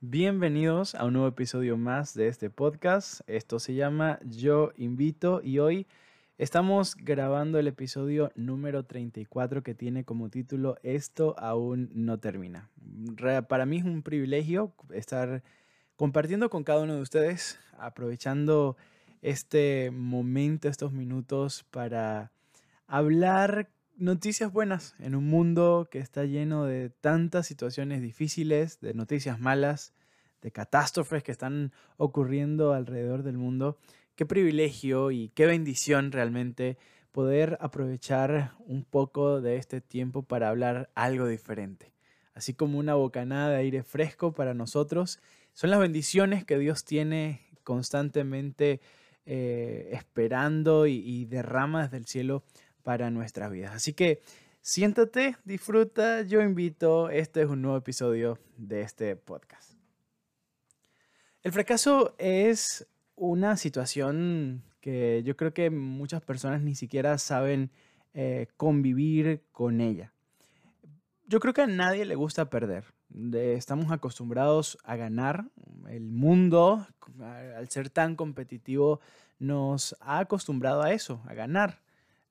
Bienvenidos a un nuevo episodio más de este podcast. Esto se llama Yo Invito y hoy estamos grabando el episodio número 34 que tiene como título Esto aún no termina. Para mí es un privilegio estar compartiendo con cada uno de ustedes, aprovechando este momento, estos minutos para hablar noticias buenas en un mundo que está lleno de tantas situaciones difíciles, de noticias malas, de catástrofes que están ocurriendo alrededor del mundo. Qué privilegio y qué bendición realmente poder aprovechar un poco de este tiempo para hablar algo diferente. Así como una bocanada de aire fresco para nosotros, son las bendiciones que Dios tiene constantemente eh, esperando y, y derrama desde el cielo para nuestras vidas. Así que siéntate, disfruta, yo invito, este es un nuevo episodio de este podcast. El fracaso es una situación que yo creo que muchas personas ni siquiera saben eh, convivir con ella. Yo creo que a nadie le gusta perder. estamos acostumbrados a ganar. El mundo, al ser tan competitivo, nos ha acostumbrado a eso, a ganar.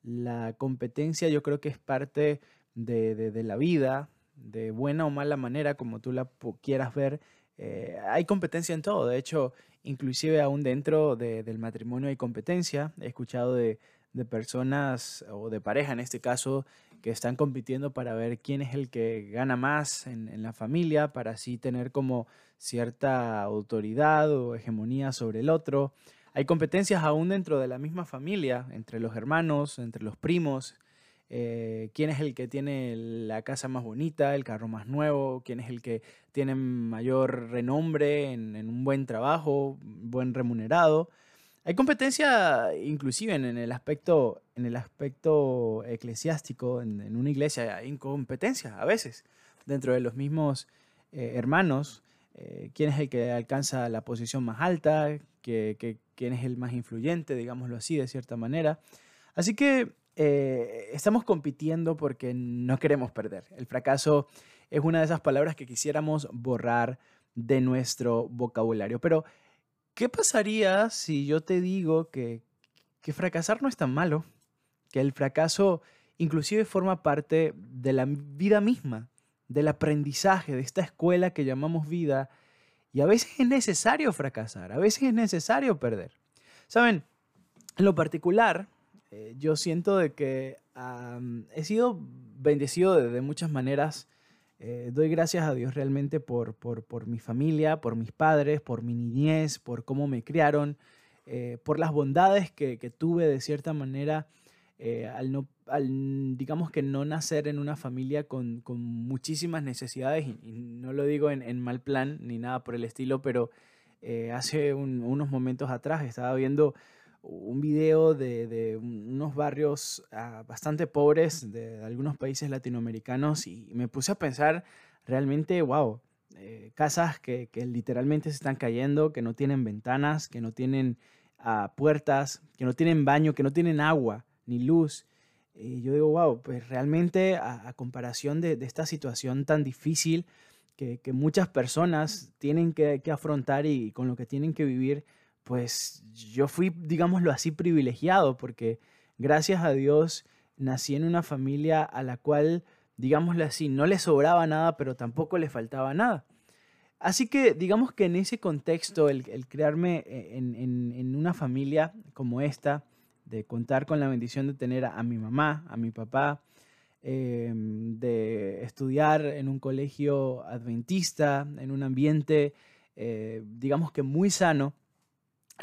La competencia yo creo que es parte de, la vida, de buena o mala manera, como tú la quieras ver. Eh, hay competencia en todo. De hecho, inclusive aún dentro del matrimonio hay competencia. He escuchado de, personas o de pareja en este caso que están compitiendo para ver quién es el que gana más en, en, la familia, para así tener como cierta autoridad o hegemonía sobre el otro. Hay competencias aún dentro de la misma familia, entre los hermanos, entre los primos. Eh, quién es el que tiene la casa más bonita, el carro más nuevo, quién es el que tiene mayor renombre en, un buen trabajo, buen remunerado. Hay competencia inclusive en, el aspecto, en el aspecto eclesiástico, en, una iglesia hay competencia a veces dentro de los mismos eh, hermanos. Eh, quién es el que alcanza la posición más alta, que, quién es el más influyente, digámoslo así, de cierta manera. Así que eh, estamos compitiendo porque no queremos perder. El fracaso es una de esas palabras que quisiéramos borrar de nuestro vocabulario. Pero, ¿qué pasaría si yo te digo que, que fracasar no es tan malo? Que el fracaso inclusive forma parte de la vida misma, del aprendizaje, de esta escuela que llamamos vida y a veces es necesario fracasar, a veces es necesario perder. Saben, en lo particular, eh, yo siento de que he sido bendecido de, muchas maneras. Eh, doy gracias a Dios realmente por, por, mi familia, por mis padres, por mi niñez, por cómo me criaron, eh, por las bondades que, que, tuve de cierta manera al no al, digamos que no nacer en una familia con, con muchísimas necesidades, y, no lo digo en, en, mal plan ni nada por el estilo, pero eh, hace unos momentos atrás estaba viendo un video de, de unos barrios ah, bastante pobres de algunos países latinoamericanos y me puse a pensar realmente, wow, eh, casas que, que, literalmente se están cayendo, que no tienen ventanas, que no tienen uh, puertas, que no tienen baño, que no tienen agua ni luz. Y yo digo, wow, pues realmente a, comparación de, esta situación tan difícil que, muchas personas tienen que, afrontar y, con lo que tienen que vivir, pues yo fui, digámoslo así, privilegiado porque gracias a Dios nací en una familia a la cual, digámoslo así, no le sobraba nada, pero tampoco le faltaba nada. Así que digamos que en ese contexto, el, crearme e, en una familia como esta, de contar con la bendición de tener a, mi mamá, a mi papá, em, de estudiar en un colegio adventista, en un ambiente, eh, digamos que muy sano,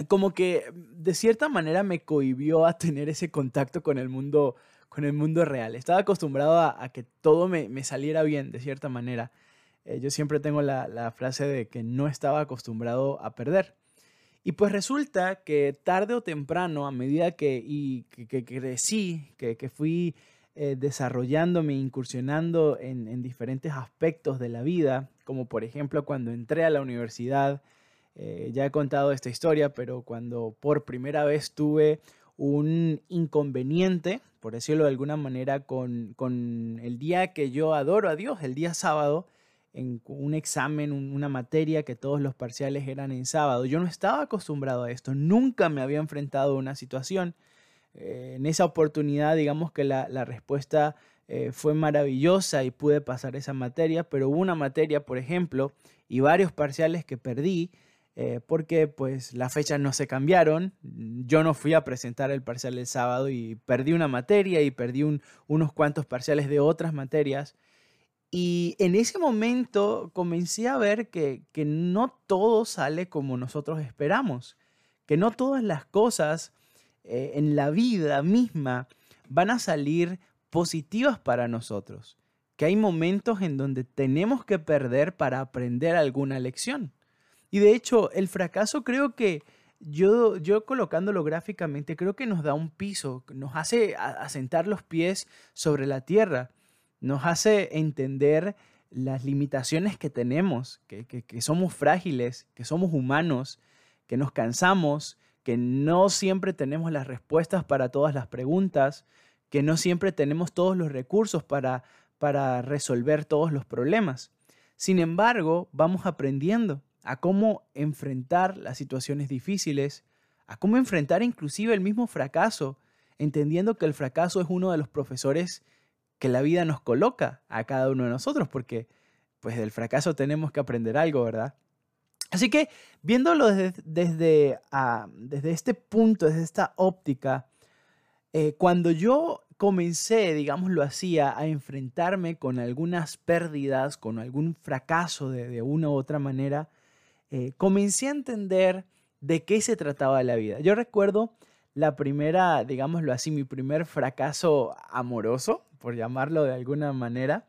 como que de cierta manera me cohibió a tener ese contacto con el mundo, con el mundo real. Estaba acostumbrado a, que todo me, saliera bien, de cierta manera. Eh, yo siempre tengo la, la frase de que no estaba acostumbrado a perder. Y pues resulta que tarde o temprano, a medida que, y, que, crecí, que, que fui eh, desarrollándome, incursionando en, en, diferentes aspectos de la vida, como por ejemplo cuando entré a la universidad, eh, ya he contado esta historia, pero cuando por primera vez tuve un inconveniente, por decirlo de alguna manera, con, con el día que yo adoro a Dios, el día sábado, en un examen, una materia, que todos los parciales eran en sábado. Yo no estaba acostumbrado a esto, nunca me había enfrentado a una situación. Eh, en esa oportunidad, digamos que la, respuesta eh, fue maravillosa y pude pasar esa materia, pero hubo una materia, por ejemplo, y varios parciales que perdí eh, porque pues las fechas no se cambiaron. Yo no fui a presentar el parcial el sábado y perdí una materia y perdí unos cuantos parciales de otras materias. Y en ese momento comencé a ver que, no todo sale como nosotros esperamos, que no todas las cosas eh, en la vida misma van a salir positivas para nosotros, que hay momentos en donde tenemos que perder para aprender alguna lección. Y de hecho, el fracaso creo que yo, yo colocándolo gráficamente, creo que nos da un piso, nos hace asentar los pies sobre la tierra, nos hace entender las limitaciones que tenemos, que, somos frágiles, que somos humanos, que nos cansamos, que no siempre tenemos las respuestas para todas las preguntas, que no siempre tenemos todos los recursos para, para resolver todos los problemas. Sin embargo, vamos aprendiendo a cómo enfrentar las situaciones difíciles, a cómo enfrentar inclusive el mismo fracaso, entendiendo que el fracaso es uno de los profesores que la vida nos coloca a cada uno de nosotros, porque pues del fracaso tenemos que aprender algo, ¿verdad? Así que viéndolo desde, desde, ah, este punto, desde esta óptica, eh, cuando yo comencé, digámoslo así, a, enfrentarme con algunas pérdidas, con algún fracaso de, de una u otra manera, eh, comencé a entender de qué se trataba la vida. Yo recuerdo la primera, digámoslo así, mi primer fracaso amoroso, por llamarlo de alguna manera.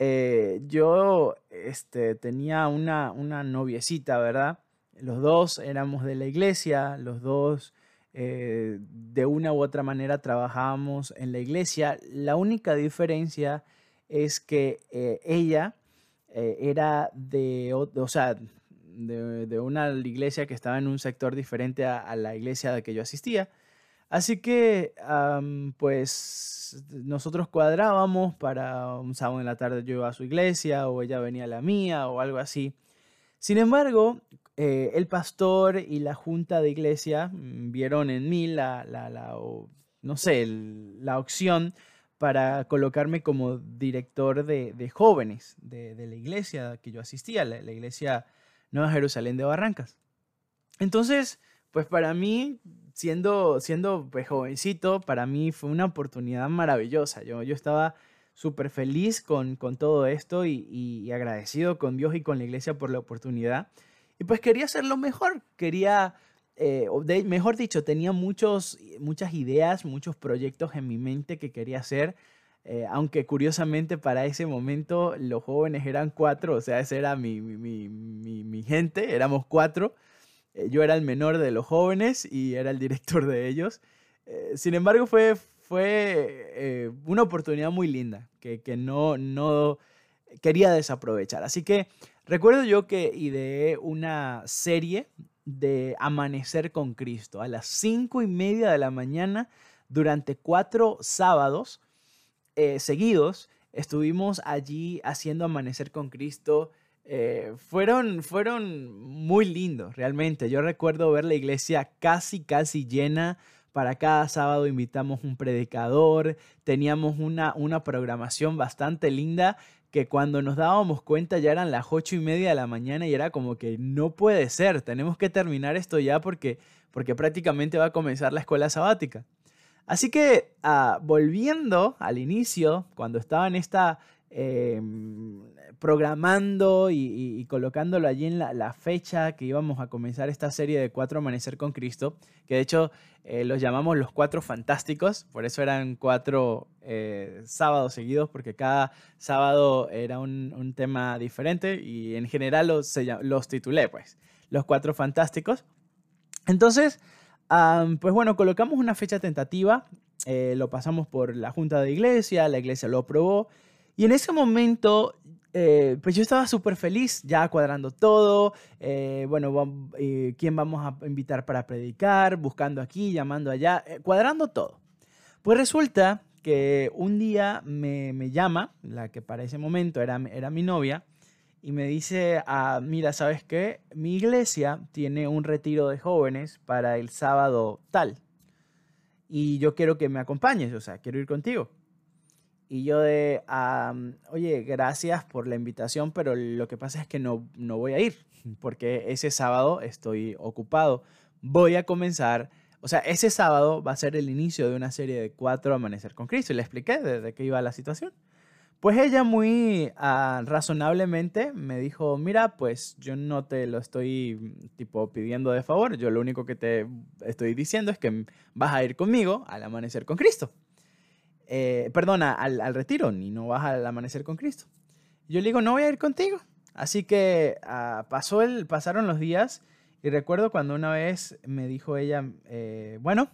Eh, yo este, tenía una, una noviecita, ¿verdad? Los dos éramos de la iglesia, los dos eh, de una u otra manera trabajábamos en la iglesia. La única diferencia es que ella era de, o sea, de, una iglesia que estaba en un sector diferente a, la iglesia a la que yo asistía. Así que, pues, nosotros cuadrábamos para un sábado en la tarde yo iba a su iglesia o ella venía a la mía o algo así. Sin embargo, eh, el pastor y la junta de iglesia mm, vieron en mí la, la, no sé, la opción para colocarme como director de, jóvenes de, la iglesia que yo asistía, la, la iglesia Nueva Jerusalén de Barrancas. Entonces, pues para mí, siendo, siendo pues, jovencito, para mí fue una oportunidad maravillosa. Yo, yo estaba súper feliz con, con, todo esto y, agradecido con Dios y con la iglesia por la oportunidad. Y pues quería hacerlo mejor, quería, eh, mejor dicho, tenía muchos, muchas ideas, muchos proyectos en mi mente que quería hacer eh, aunque curiosamente para ese momento los jóvenes eran cuatro, o sea, esa era mi, mi, mi, mi gente, éramos cuatro. Eh, yo era el menor de los jóvenes y era el director de ellos. Eh, sin embargo, fue, fue una oportunidad muy linda que, que no, no quería desaprovechar. Así que recuerdo yo que ideé una serie de Amanecer con Cristo a las cinco y media de la mañana durante cuatro sábados eh, seguidos estuvimos allí haciendo Amanecer con Cristo. Eh, fueron, fueron muy lindos, realmente. Yo recuerdo ver la iglesia casi, casi llena. Para cada sábado invitamos un predicador, teníamos una, una programación bastante linda que cuando nos dábamos cuenta ya eran las ocho y media de la mañana y era como que no puede ser, tenemos que terminar esto ya porque, porque prácticamente va a comenzar la escuela sabática. Así que ah, volviendo al inicio, cuando estaba en esta em, programando y, colocándolo allí en la, fecha que íbamos a comenzar esta serie de cuatro amanecer con Cristo, que de hecho eh, los llamamos los cuatro fantásticos, por eso eran cuatro eh, sábados seguidos, porque cada sábado era un, tema diferente y en general los, los titulé, pues, los cuatro fantásticos. Entonces, pues bueno, colocamos una fecha tentativa, eh, lo pasamos por la junta de iglesia, la iglesia lo aprobó y en ese momento eh, pues yo estaba súper feliz, ya cuadrando todo, eh, bueno, quién vamos a invitar para predicar, buscando aquí, llamando allá, cuadrando todo. Pues resulta que un día me, llama, la que para ese momento era, era mi novia, y me dice, ah, mira, ¿sabes qué? Mi iglesia tiene un retiro de jóvenes para el sábado tal. Y yo quiero que me acompañes, o sea, quiero ir contigo. Y yo de, oye, gracias por la invitación, pero lo que pasa es que no, no voy a ir, porque ese sábado estoy ocupado. Voy a comenzar, o sea, ese sábado va a ser el inicio de una serie de cuatro Amanecer con Cristo. Y le expliqué de, qué iba la situación. Pues ella muy ah, razonablemente me dijo, mira, pues yo no te lo estoy tipo pidiendo de favor, yo lo único que te estoy diciendo es que vas a ir conmigo al amanecer con Cristo eh, perdona, al, retiro, ni no vas al amanecer con Cristo. Yo le digo, no voy a ir contigo. Así que ah, pasó el, pasaron los días y recuerdo cuando una vez me dijo ella, eh, bueno,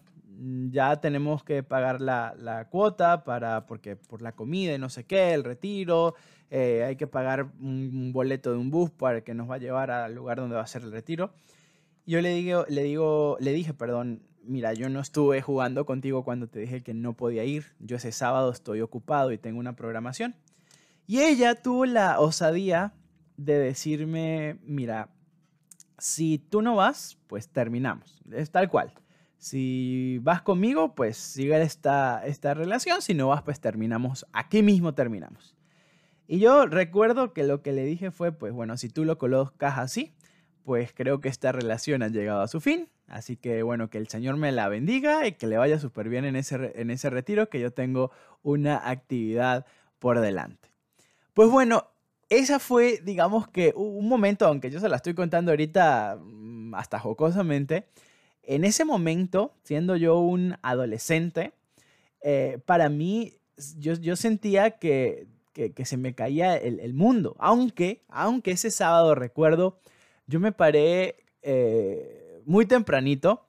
ya tenemos que pagar la, cuota para, porque por la comida y no sé qué, el retiro, eh, hay que pagar un, boleto de un bus para que nos va a llevar al lugar donde va a ser el retiro. Yo le digo, le digo, le dije, perdón, mira, yo no estuve jugando contigo cuando te dije que no podía ir. Yo ese sábado estoy ocupado y tengo una programación. Y ella tuvo la osadía de decirme, mira, si tú no vas, pues terminamos. Es tal cual. Si vas conmigo, pues sigue esta, esta relación. Si no vas, pues terminamos. Aquí mismo terminamos. Y yo recuerdo que lo que le dije fue, pues bueno, si tú lo colocas así, pues creo que esta relación ha llegado a su fin. Así que bueno, que el Señor me la bendiga y que le vaya súper bien en ese, en ese retiro, que yo tengo una actividad por delante. Pues bueno, esa fue, digamos que un momento, aunque yo se la estoy contando ahorita mm, hasta jocosamente, en ese momento, siendo yo un adolescente, eh, para mí, yo, yo sentía que, que, se me caía el, el, mundo, aunque, aunque ese sábado recuerdo, yo me paré... Eh, muy tempranito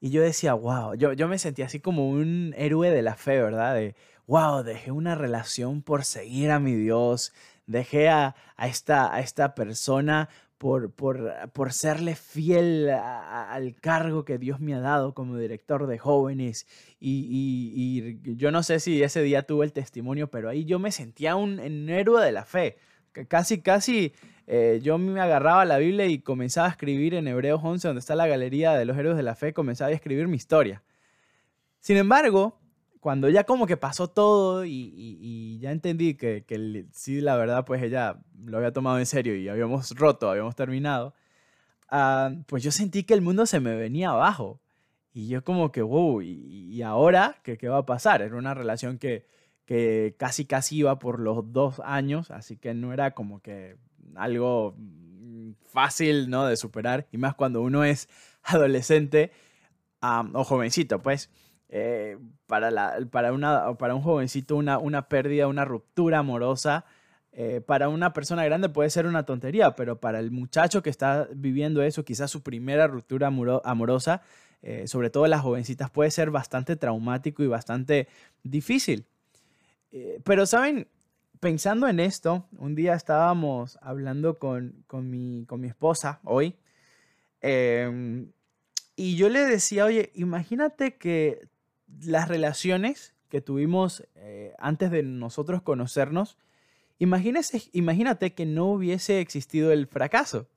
y yo decía, wow, yo, yo me sentía así como un héroe de la fe, ¿verdad? De, wow, dejé una relación por seguir a mi Dios, dejé a, esta, a esta persona por, por, por serle fiel al cargo que Dios me ha dado como director de jóvenes. Y, yo no sé si ese día tuve el testimonio, pero ahí yo me sentía un, un héroe de la fe. Casi, casi eh, yo me agarraba la Biblia y comenzaba a escribir en Hebreos 11, donde está la galería de los héroes de la fe, comenzaba a escribir mi historia. Sin embargo, cuando ya como que pasó todo y, ya entendí que, sí, la verdad, pues ella lo había tomado en serio y habíamos roto, habíamos terminado, ah, pues yo sentí que el mundo se me venía abajo. Y yo como que, wow, ¿y, ahora ¿qué, qué va a pasar? Era una relación que, que casi casi iba por los dos años, así que no era como que algo mm, fácil, ¿no? De superar, y más cuando uno es adolescente o jovencito, pues. Eh, para, la, para, una, para un jovencito una, una pérdida, una ruptura amorosa, eh, para una persona grande puede ser una tontería, pero para el muchacho que está viviendo eso, quizás su primera ruptura amorosa, eh, sobre todo las jovencitas, puede ser bastante traumático y bastante difícil. Pero, ¿saben? pensando en esto, un día estábamos hablando con, mi, con mi, esposa hoy em, y yo le decía, oye, imagínate que las relaciones que tuvimos eh, antes de nosotros conocernos, imagínate que no hubiese existido el fracaso.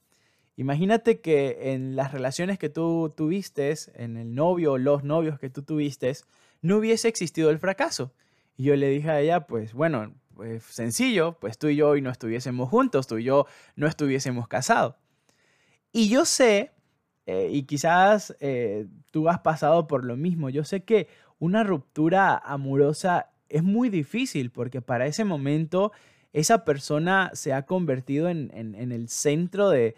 Imagínate que en las relaciones que tú tuviste, en el novio o los novios que tú tuviste, no hubiese existido el fracaso. Y yo le dije a ella, pues bueno, pues sencillo, pues tú y yo hoy no estuviésemos juntos, tú y yo no estuviésemos casados. Y yo sé, eh, y quizás eh, tú has pasado por lo mismo, yo sé que una ruptura amorosa es muy difícil porque para ese momento esa persona se ha convertido en, el centro de,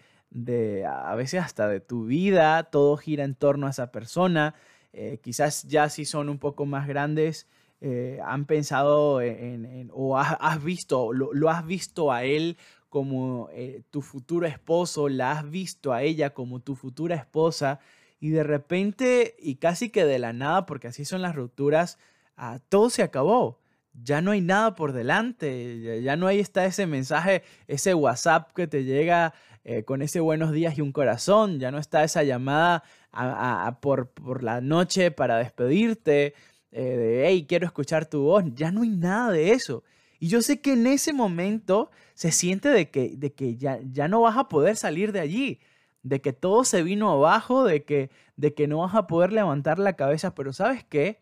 a veces hasta de tu vida, todo gira en torno a esa persona, eh, quizás ya si son un poco más grandes, eh, han pensado en, o has, visto, lo, has visto a él como eh, tu futuro esposo, la has visto a ella como tu futura esposa y de repente y casi que de la nada, porque así son las rupturas, ah, todo se acabó. Ya no hay nada por delante, ya, no hay está ese mensaje, ese WhatsApp que te llega eh, con ese buenos días y un corazón, ya no está esa llamada por, por la noche para despedirte, eh, de, hey, quiero escuchar tu voz, ya no hay nada de eso. Y yo sé que en ese momento se siente de que, de que ya, ya no vas a poder salir de allí, de que todo se vino abajo, de que, de que no vas a poder levantar la cabeza, pero ¿sabes qué?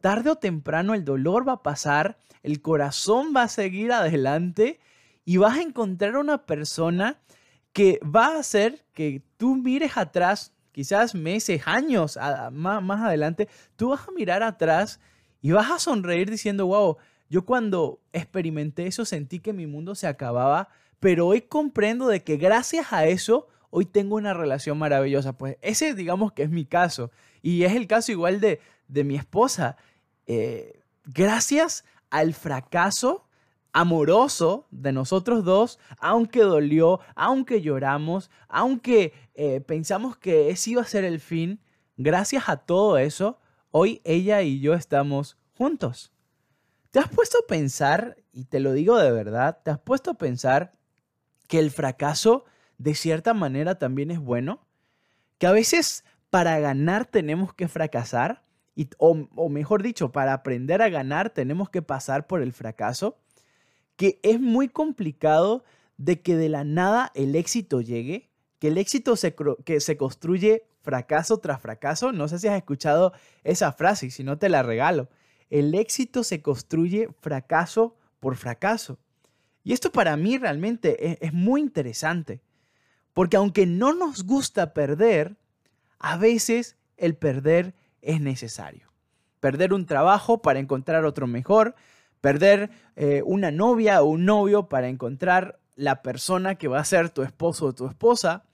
Tarde o temprano el dolor va a pasar, el corazón va a seguir adelante y vas a encontrar una persona que va a hacer que tú mires atrás, quizás meses, años más, más adelante, tú vas a mirar atrás y vas a sonreír diciendo, wow, yo cuando experimenté eso sentí que mi mundo se acababa, pero hoy comprendo de que gracias a eso hoy tengo una relación maravillosa. Pues ese digamos que es mi caso. Y es el caso igual de, de mi esposa. Eh, gracias al fracaso amoroso de nosotros dos, aunque dolió, aunque lloramos, aunque eh, pensamos que ese iba a ser el fin, gracias a todo eso, hoy ella y yo estamos juntos. ¿Te has puesto a pensar, y te lo digo de verdad, te has puesto a pensar que el fracaso de cierta manera también es bueno? Que a veces para ganar tenemos que fracasar, y, o, o mejor dicho, para aprender a ganar tenemos que pasar por el fracaso, que es muy complicado de que de la nada el éxito llegue, que el éxito se, que se construye fracaso tras fracaso. No sé si has escuchado esa frase, si no te la regalo el éxito se construye fracaso por fracaso. Y esto para mí realmente es, muy interesante, porque aunque no nos gusta perder, a veces el perder es necesario. Perder un trabajo para encontrar otro mejor, perder eh, una novia o un novio para encontrar la persona que va a ser tu esposo o tu esposa,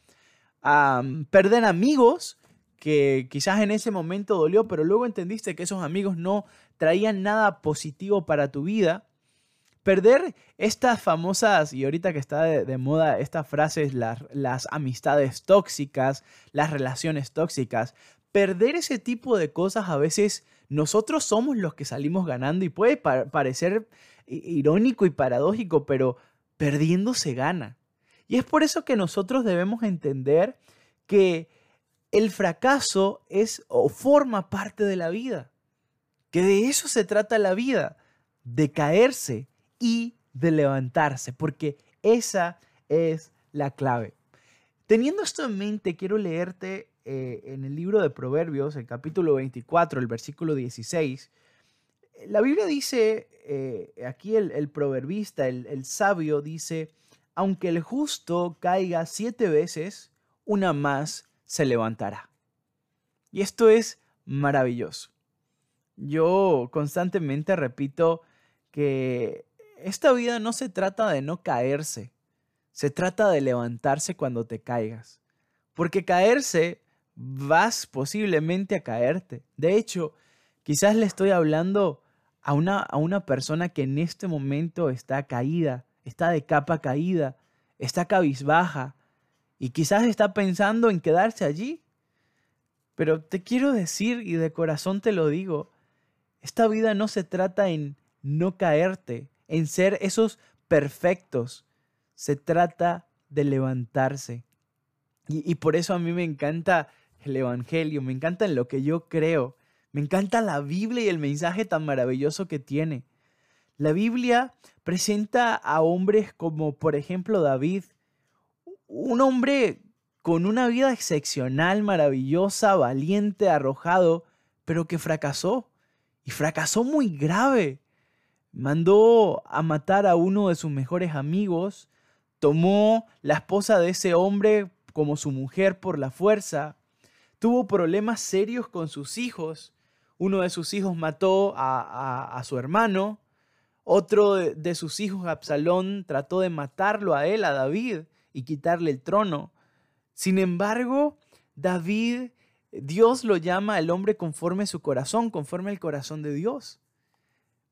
perder amigos que quizás en ese momento dolió, pero luego entendiste que esos amigos no traían nada positivo para tu vida. Perder estas famosas, y ahorita que está de, moda estas frases, las, las amistades tóxicas, las relaciones tóxicas, perder ese tipo de cosas a veces nosotros somos los que salimos ganando y puede parecer irónico y paradójico, pero perdiendo se gana. Y es por eso que nosotros debemos entender que el fracaso es o forma parte de la vida. Que de eso se trata la vida, de caerse y de levantarse, porque esa es la clave. Teniendo esto en mente, quiero leerte eh, en el libro de Proverbios, el capítulo 24, el versículo 16. La Biblia dice, eh, aquí el, proverbista, el, el sabio dice, aunque el justo caiga siete veces, una más se levantará. Y esto es maravilloso. Yo constantemente repito que esta vida no se trata de no caerse, se trata de levantarse cuando te caigas. Porque caerse vas posiblemente a caerte. De hecho, quizás le estoy hablando a una, a una persona que en este momento está caída, está de capa caída, está cabizbaja, y quizás está pensando en quedarse allí. Pero te quiero decir, y de corazón te lo digo, esta vida no se trata en no caerte, en ser esos perfectos. Se trata de levantarse. Y, por eso a mí me encanta el Evangelio, me encanta en lo que yo creo, me encanta la Biblia y el mensaje tan maravilloso que tiene. La Biblia presenta a hombres como por ejemplo David, un hombre con una vida excepcional, maravillosa, valiente, arrojado, pero que fracasó. Y fracasó muy grave. Mandó a matar a uno de sus mejores amigos, tomó la esposa de ese hombre como su mujer por la fuerza, tuvo problemas serios con sus hijos. Uno de sus hijos mató a, su hermano, otro de, sus hijos, Absalón, trató de matarlo a él, a David y quitarle el trono. Sin embargo, David, Dios lo llama el hombre conforme su corazón, conforme al corazón de Dios.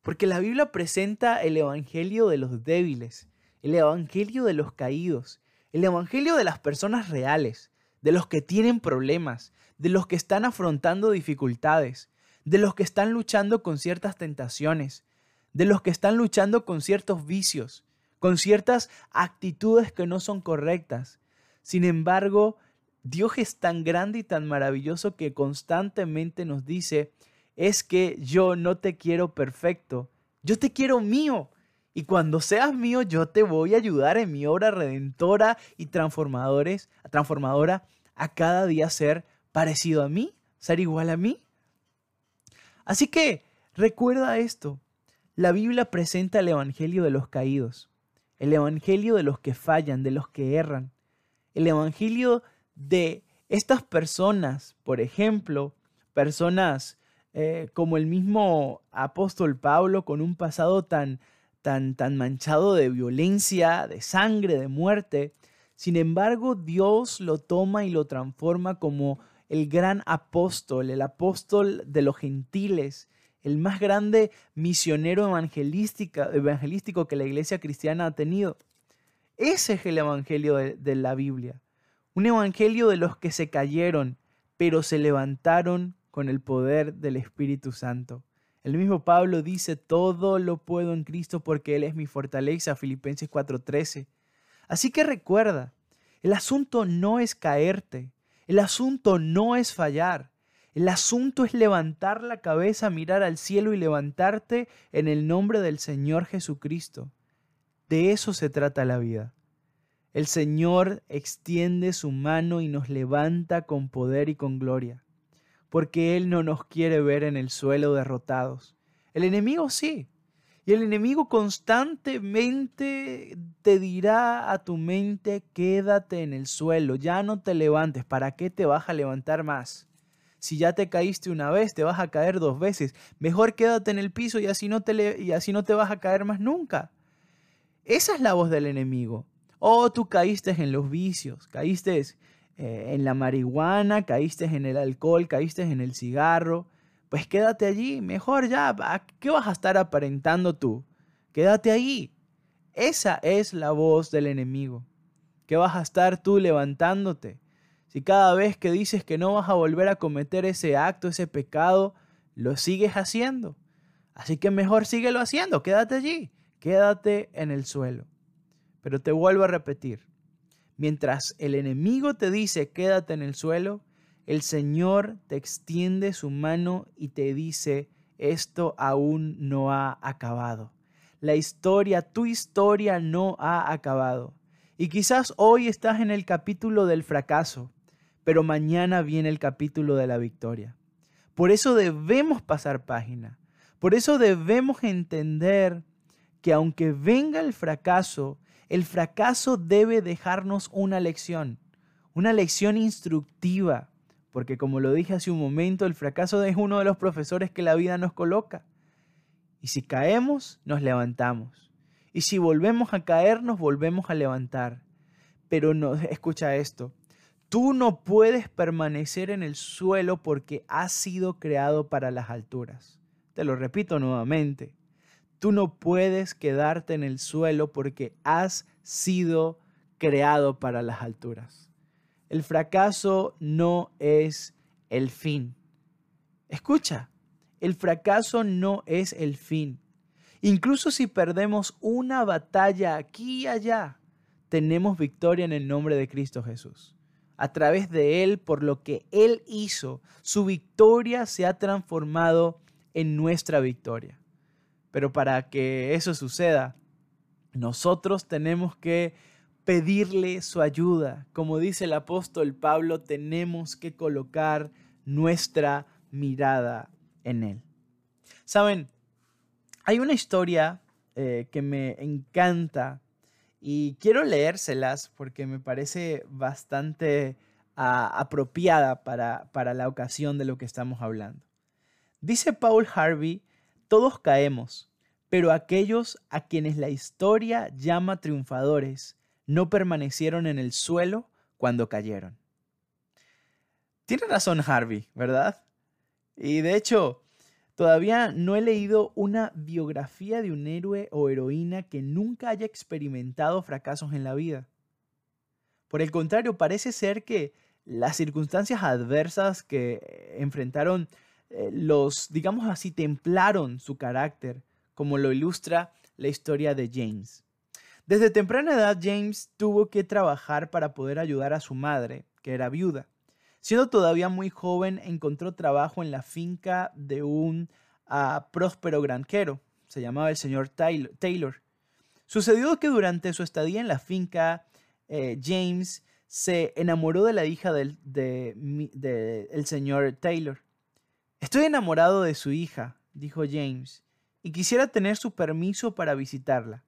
Porque la Biblia presenta el evangelio de los débiles, el evangelio de los caídos, el evangelio de las personas reales, de los que tienen problemas, de los que están afrontando dificultades, de los que están luchando con ciertas tentaciones, de los que están luchando con ciertos vicios, con ciertas actitudes que no son correctas. Sin embargo, Dios es tan grande y tan maravilloso que constantemente nos dice, es que yo no te quiero perfecto, yo te quiero mío. Y cuando seas mío, yo te voy a ayudar en mi obra redentora y transformadores, transformadora a cada día ser parecido a mí, ser igual a mí. Así que recuerda esto. La Biblia presenta el Evangelio de los caídos, el Evangelio de los que fallan, de los que erran, el Evangelio de estas personas, por ejemplo, personas eh, como el mismo apóstol Pablo con un pasado tan, tan, tan manchado de violencia, de sangre, de muerte, sin embargo Dios lo toma y lo transforma como el gran apóstol, el apóstol de los gentiles, el más grande misionero evangelístico que la iglesia cristiana ha tenido. Ese es el evangelio de, la Biblia. Un evangelio de los que se cayeron, pero se levantaron con el poder del Espíritu Santo. El mismo Pablo dice, todo lo puedo en Cristo porque Él es mi fortaleza, Filipenses 4:13. Así que recuerda, el asunto no es caerte, el asunto no es fallar, el asunto es levantar la cabeza, mirar al cielo y levantarte en el nombre del Señor Jesucristo. De eso se trata la vida. El Señor extiende su mano y nos levanta con poder y con gloria, porque Él no nos quiere ver en el suelo derrotados. El enemigo sí, y el enemigo constantemente te dirá a tu mente, quédate en el suelo, ya no te levantes, ¿para qué te vas a levantar más? Si ya te caíste una vez, te vas a caer dos veces. Mejor quédate en el piso y así no te, y así no te vas a caer más nunca. Esa es la voz del enemigo. Oh, tú caíste en los vicios, caíste eh, en la marihuana, caíste en el alcohol, caíste en el cigarro, pues quédate allí, mejor ya, ¿qué vas a estar aparentando tú? Quédate ahí. Esa es la voz del enemigo. ¿Qué vas a estar tú levantándote? Si cada vez que dices que no vas a volver a cometer ese acto, ese pecado, lo sigues haciendo. Así que mejor síguelo haciendo, quédate allí, quédate en el suelo. Pero te vuelvo a repetir, mientras el enemigo te dice quédate en el suelo, el Señor te extiende su mano y te dice, esto aún no ha acabado. La historia, tu historia no ha acabado. Y quizás hoy estás en el capítulo del fracaso, pero mañana viene el capítulo de la victoria. Por eso debemos pasar página. Por eso debemos entender que aunque venga el fracaso, el fracaso debe dejarnos una lección, una lección instructiva, porque como lo dije hace un momento, el fracaso es uno de los profesores que la vida nos coloca. Y si caemos, nos levantamos. Y si volvemos a caer, nos volvemos a levantar. Pero no, escucha esto. Tú no puedes permanecer en el suelo porque has sido creado para las alturas. Te lo repito nuevamente. Tú no puedes quedarte en el suelo porque has sido creado para las alturas. El fracaso no es el fin. Escucha, el fracaso no es el fin. Incluso si perdemos una batalla aquí y allá, tenemos victoria en el nombre de Cristo Jesús. A través de Él, por lo que Él hizo, su victoria se ha transformado en nuestra victoria. Pero para que eso suceda, nosotros tenemos que pedirle su ayuda. Como dice el apóstol Pablo, tenemos que colocar nuestra mirada en Él. Saben, hay una historia eh, que me encanta y quiero leérselas porque me parece bastante ah, apropiada para, para la ocasión de lo que estamos hablando. Dice Paul Harvey, todos caemos, pero aquellos a quienes la historia llama triunfadores no permanecieron en el suelo cuando cayeron. Tiene razón Harvey, ¿verdad? Y de hecho, todavía no he leído una biografía de un héroe o heroína que nunca haya experimentado fracasos en la vida. Por el contrario, parece ser que las circunstancias adversas que enfrentaron eh, los, digamos así, templaron su carácter, como lo ilustra la historia de James. Desde temprana edad James tuvo que trabajar para poder ayudar a su madre, que era viuda. Siendo todavía muy joven, encontró trabajo en la finca de un ah, próspero granjero, se llamaba el señor Taylor. Sucedió que durante su estadía en la finca, eh, James se enamoró de la hija del de, el señor Taylor. Estoy enamorado de su hija, dijo James, y quisiera tener su permiso para visitarla.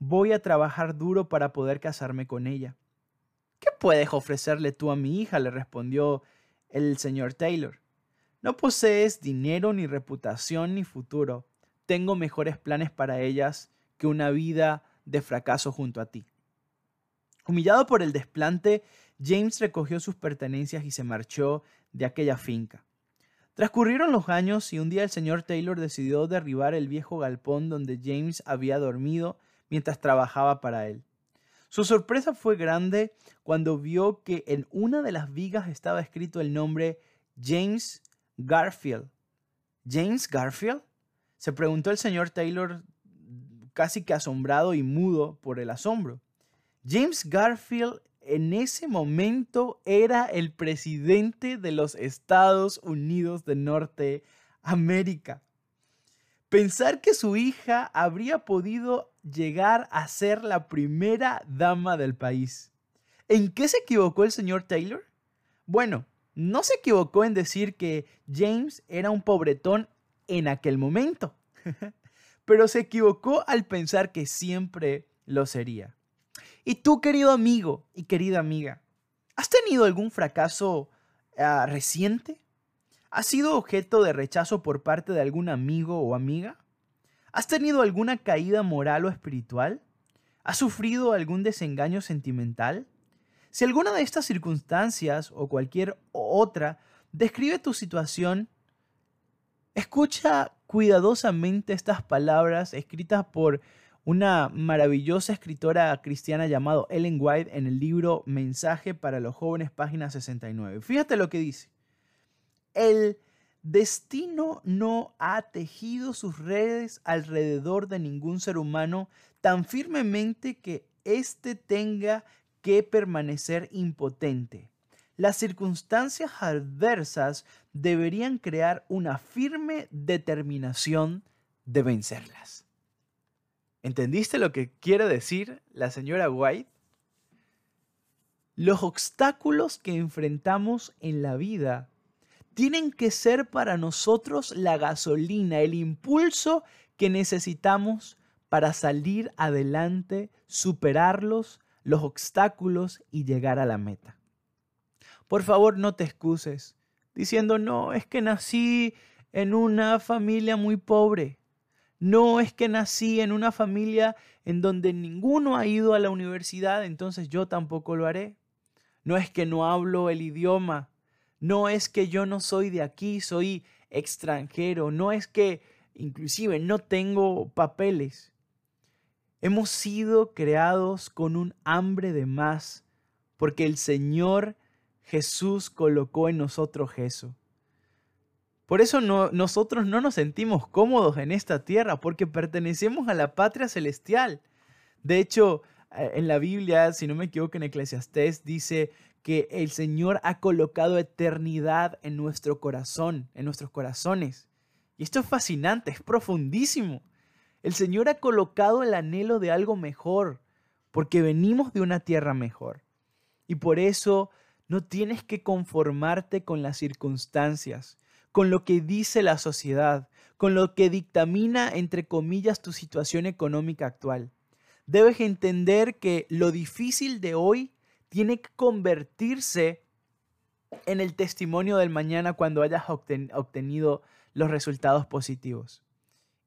Voy a trabajar duro para poder casarme con ella. ¿Qué puedes ofrecerle tú a mi hija? le respondió el señor Taylor. No posees dinero, ni reputación, ni futuro. Tengo mejores planes para ellas que una vida de fracaso junto a ti. Humillado por el desplante, James recogió sus pertenencias y se marchó de aquella finca. Transcurrieron los años y un día el señor Taylor decidió derribar el viejo galpón donde James había dormido mientras trabajaba para él. Su sorpresa fue grande cuando vio que en una de las vigas estaba escrito el nombre James Garfield. ¿James Garfield? Se preguntó el señor Taylor casi que asombrado y mudo por el asombro. James Garfield en ese momento era el presidente de los Estados Unidos de Norteamérica. Pensar que su hija habría podido llegar a ser la primera dama del país. ¿En qué se equivocó el señor Taylor? Bueno, no se equivocó en decir que James era un pobretón en aquel momento, pero se equivocó al pensar que siempre lo sería. Y tú, querido amigo y querida amiga, ¿has tenido algún fracaso ah, reciente? ¿Has sido objeto de rechazo por parte de algún amigo o amiga? ¿Has tenido alguna caída moral o espiritual? ¿Has sufrido algún desengaño sentimental? Si alguna de estas circunstancias o cualquier otra describe tu situación, escucha cuidadosamente estas palabras escritas por una maravillosa escritora cristiana llamada Ellen White en el libro Mensaje para los jóvenes, página 69. Fíjate lo que dice. El destino no ha tejido sus redes alrededor de ningún ser humano tan firmemente que éste tenga que permanecer impotente. Las circunstancias adversas deberían crear una firme determinación de vencerlas. ¿Entendiste lo que quiere decir la señora White? Los obstáculos que enfrentamos en la vida tienen que ser para nosotros la gasolina, el impulso que necesitamos para salir adelante, superarlos, los obstáculos y llegar a la meta. Por favor, no te excuses diciendo, no, es que nací en una familia muy pobre. No es que nací en una familia en donde ninguno ha ido a la universidad, entonces yo tampoco lo haré. No es que no hablo el idioma. No es que yo no soy de aquí, soy extranjero. No es que inclusive no tengo papeles. Hemos sido creados con un hambre de más porque el Señor Jesús colocó en nosotros eso. Por eso nosotros no nos sentimos cómodos en esta tierra, porque pertenecemos a la patria celestial. De hecho, eh, en la Biblia, si no me equivoco, en Eclesiastés dice que el Señor ha colocado eternidad en nuestro corazón, en nuestros corazones. Y esto es fascinante, es profundísimo. El Señor ha colocado el anhelo de algo mejor, porque venimos de una tierra mejor. Y por eso no tienes que conformarte con las circunstancias con lo que dice la sociedad, con lo que dictamina, entre comillas, tu situación económica actual. Debes entender que lo difícil de hoy tiene que convertirse en el testimonio del mañana cuando hayas obtenido los resultados positivos.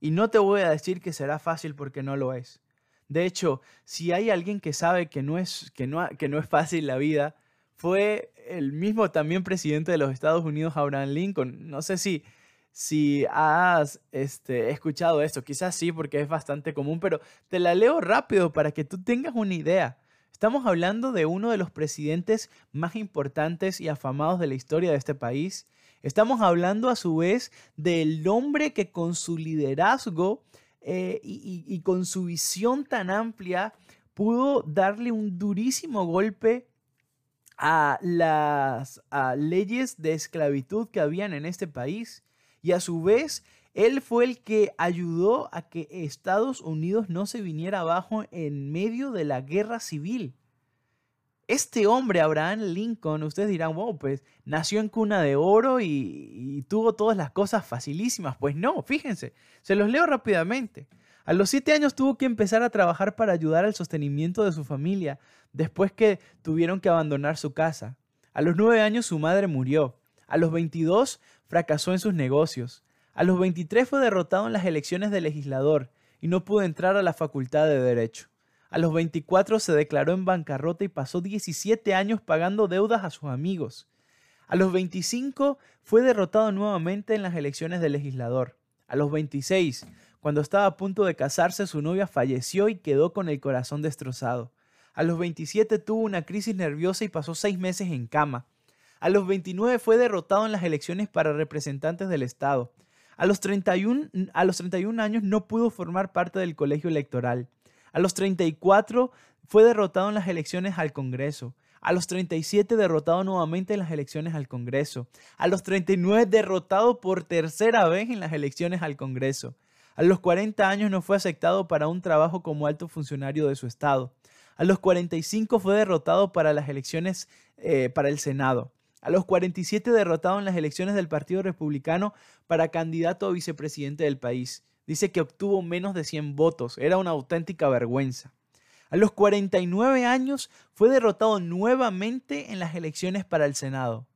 Y no te voy a decir que será fácil porque no lo es. De hecho, si hay alguien que sabe que no es, que no, que no es fácil la vida, fue el mismo también presidente de los Estados Unidos, Abraham Lincoln. No sé si, si has este, escuchado esto, quizás sí, porque es bastante común, pero te la leo rápido para que tú tengas una idea. Estamos hablando de uno de los presidentes más importantes y afamados de la historia de este país. Estamos hablando a su vez del hombre que con su liderazgo eh, y con su visión tan amplia pudo darle un durísimo golpe a las leyes de esclavitud que habían en este país y a su vez Él fue el que ayudó a que Estados Unidos no se viniera abajo en medio de la guerra civil. Este hombre, Abraham Lincoln, ustedes dirán, wow, pues nació en cuna de oro y, y tuvo todas las cosas facilísimas. Pues no, fíjense, se los leo rápidamente. A los siete años tuvo que empezar a trabajar para ayudar al sostenimiento de su familia, después que tuvieron que abandonar su casa. A los nueve años su madre murió. A los 22 fracasó en sus negocios. A los 23 fue derrotado en las elecciones de legislador y no pudo entrar a la facultad de Derecho. A los 24 se declaró en bancarrota y pasó 17 años pagando deudas a sus amigos. A los 25 fue derrotado nuevamente en las elecciones de legislador. A los 26, cuando estaba a punto de casarse, su novia falleció y quedó con el corazón destrozado. A los 27 tuvo una crisis nerviosa y pasó seis meses en cama. A los 29 fue derrotado en las elecciones para representantes del Estado. A los, 31, a los 31 años no pudo formar parte del colegio electoral. A los 34 fue derrotado en las elecciones al Congreso. A los 37 derrotado nuevamente en las elecciones al Congreso. A los 39 derrotado por tercera vez en las elecciones al Congreso. A los 40 años no fue aceptado para un trabajo como alto funcionario de su estado. A los 45 fue derrotado para las elecciones eh, para el Senado. A los 47 derrotado en las elecciones del Partido Republicano para candidato a vicepresidente del país. Dice que obtuvo menos de 100 votos. Era una auténtica vergüenza. A los 49 años fue derrotado nuevamente en las elecciones para el Senado.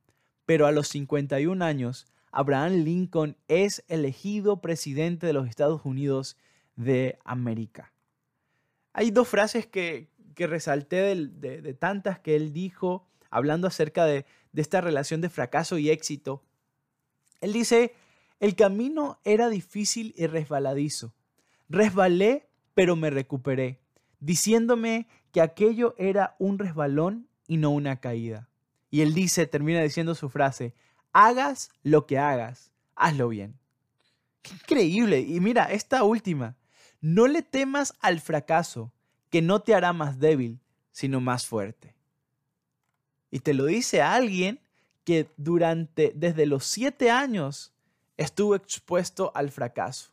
Pero a los 51 años, Abraham Lincoln es elegido presidente de los Estados Unidos de América. Hay dos frases que, resalté de, tantas que él dijo hablando acerca de, de esta relación de fracaso y éxito. Él dice, el camino era difícil y resbaladizo. Resbalé, pero me recuperé, diciéndome que aquello era un resbalón y no una caída. Y él dice, termina diciendo su frase, hagas lo que hagas, hazlo bien. Qué increíble. Y mira, esta última, no le temas al fracaso, que no te hará más débil, sino más fuerte. Y te lo dice alguien que durante, desde los siete años, estuvo expuesto al fracaso.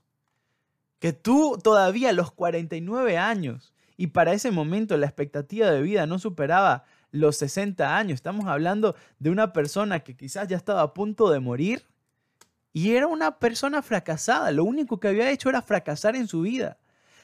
Que tú todavía a los 49 años y para ese momento la expectativa de vida no superaba los 60 años. Estamos hablando de una persona que quizás ya estaba a punto de morir y era una persona fracasada. Lo único que había hecho era fracasar en su vida.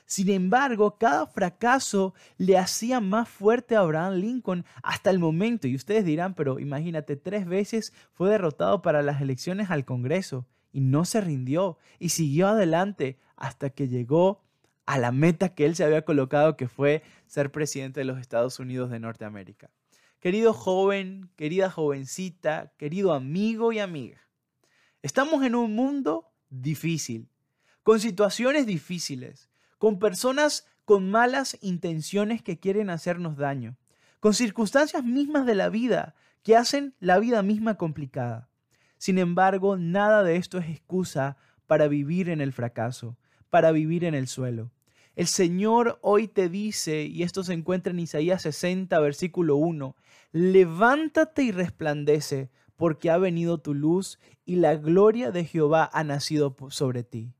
Sin embargo, cada fracaso le hacía más fuerte a Abraham Lincoln hasta el momento. Y ustedes dirán, pero imagínate, tres veces fue derrotado para las elecciones al Congreso y no se rindió y siguió adelante hasta que llegó a la meta que él se había colocado, que fue ser presidente de los Estados Unidos de Norteamérica. Querido joven, querida jovencita, querido amigo y amiga, estamos en un mundo difícil, con situaciones difíciles, con personas con malas intenciones que quieren hacernos daño, con circunstancias mismas de la vida que hacen la vida misma complicada. Sin embargo, nada de esto es excusa para vivir en el fracaso, para vivir en el suelo. El Señor hoy te dice, y esto se encuentra en Isaías 60, versículo 1, levántate y resplandece, porque ha venido tu luz y la gloria de Jehová ha nacido sobre ti.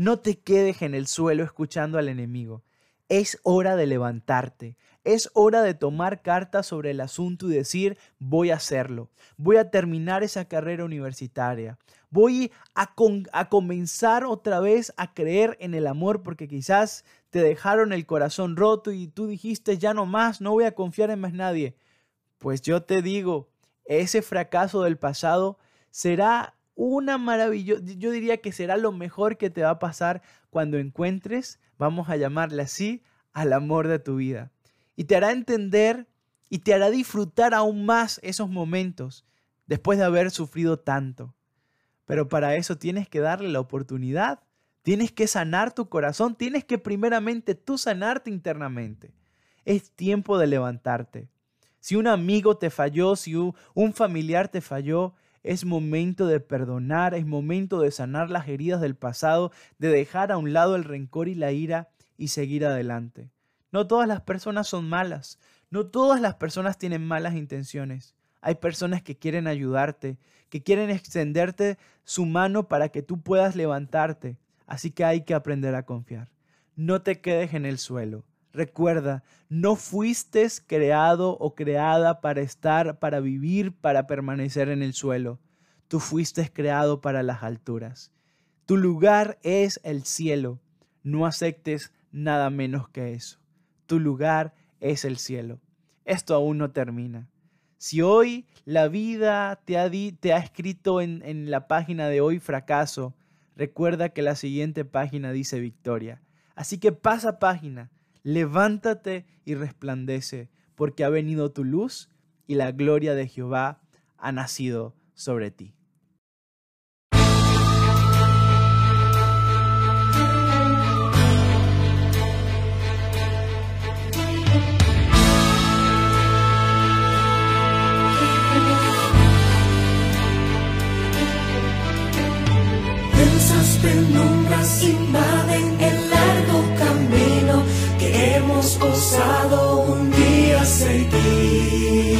No te quedes en el suelo escuchando al enemigo. Es hora de levantarte, es hora de tomar cartas sobre el asunto y decir, voy a hacerlo, voy a terminar esa carrera universitaria, voy a, a, comenzar otra vez a creer en el amor porque quizás te dejaron el corazón roto y tú dijiste, ya no más, no voy a confiar en más nadie. Pues yo te digo, ese fracaso del pasado será una maravilla, yo diría que será lo mejor que te va a pasar cuando encuentres, vamos a llamarle así, al amor de tu vida y te hará entender y te hará disfrutar aún más esos momentos después de haber sufrido tanto. Pero para eso tienes que darle la oportunidad, tienes que sanar tu corazón, tienes que primeramente tú sanarte internamente. Es tiempo de levantarte. Si un amigo te falló, si un familiar te falló, es momento de perdonar, es momento de sanar las heridas del pasado, de dejar a un lado el rencor y la ira y seguir adelante. No todas las personas son malas. No todas las personas tienen malas intenciones. Hay personas que quieren ayudarte, que quieren extenderte su mano para que tú puedas levantarte. Así que hay que aprender a confiar. No te quedes en el suelo. Recuerda, no fuiste creado o creada para estar, para vivir, para permanecer en el suelo. Tú fuiste creado para las alturas. Tu lugar es el cielo. No aceptes nada menos que eso. Tu lugar es el cielo. Esto aún no termina. Si hoy la vida te ha, te ha escrito en, en la página de hoy fracaso, recuerda que la siguiente página dice victoria. Así que pasa página levántate y resplandece, porque ha venido tu luz y la gloria de Jehová ha nacido sobre ti. Hemos osado un día seguir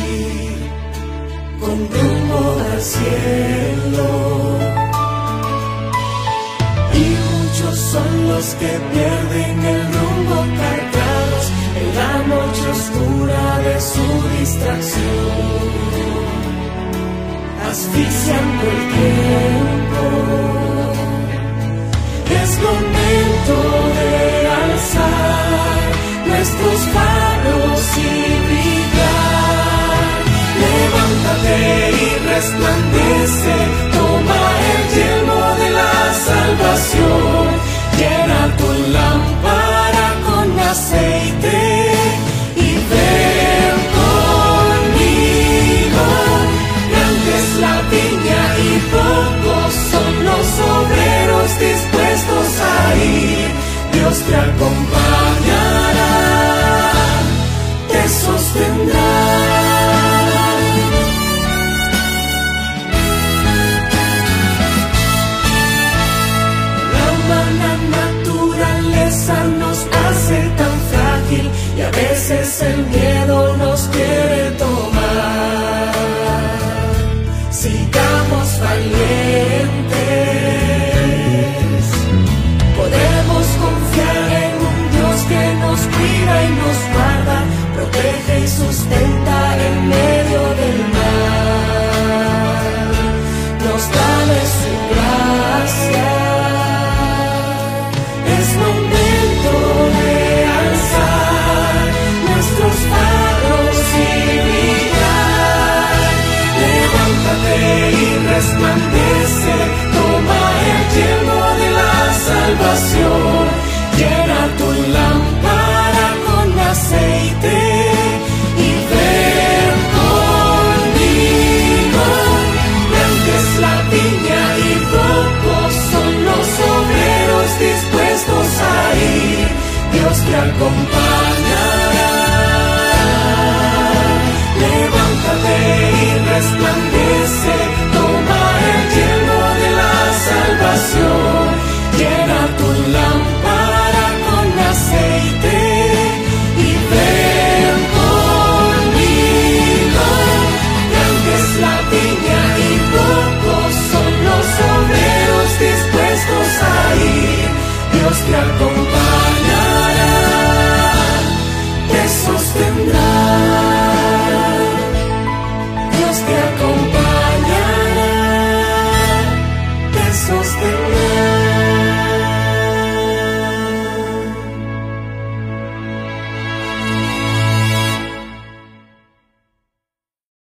con rumbo al cielo. Y muchos son los que pierden el rumbo cargados en la noche oscura de su distracción, asfixiando el tiempo es momento de alzar nuestros faros y brillar. Levántate y resplandece, toma el bless my.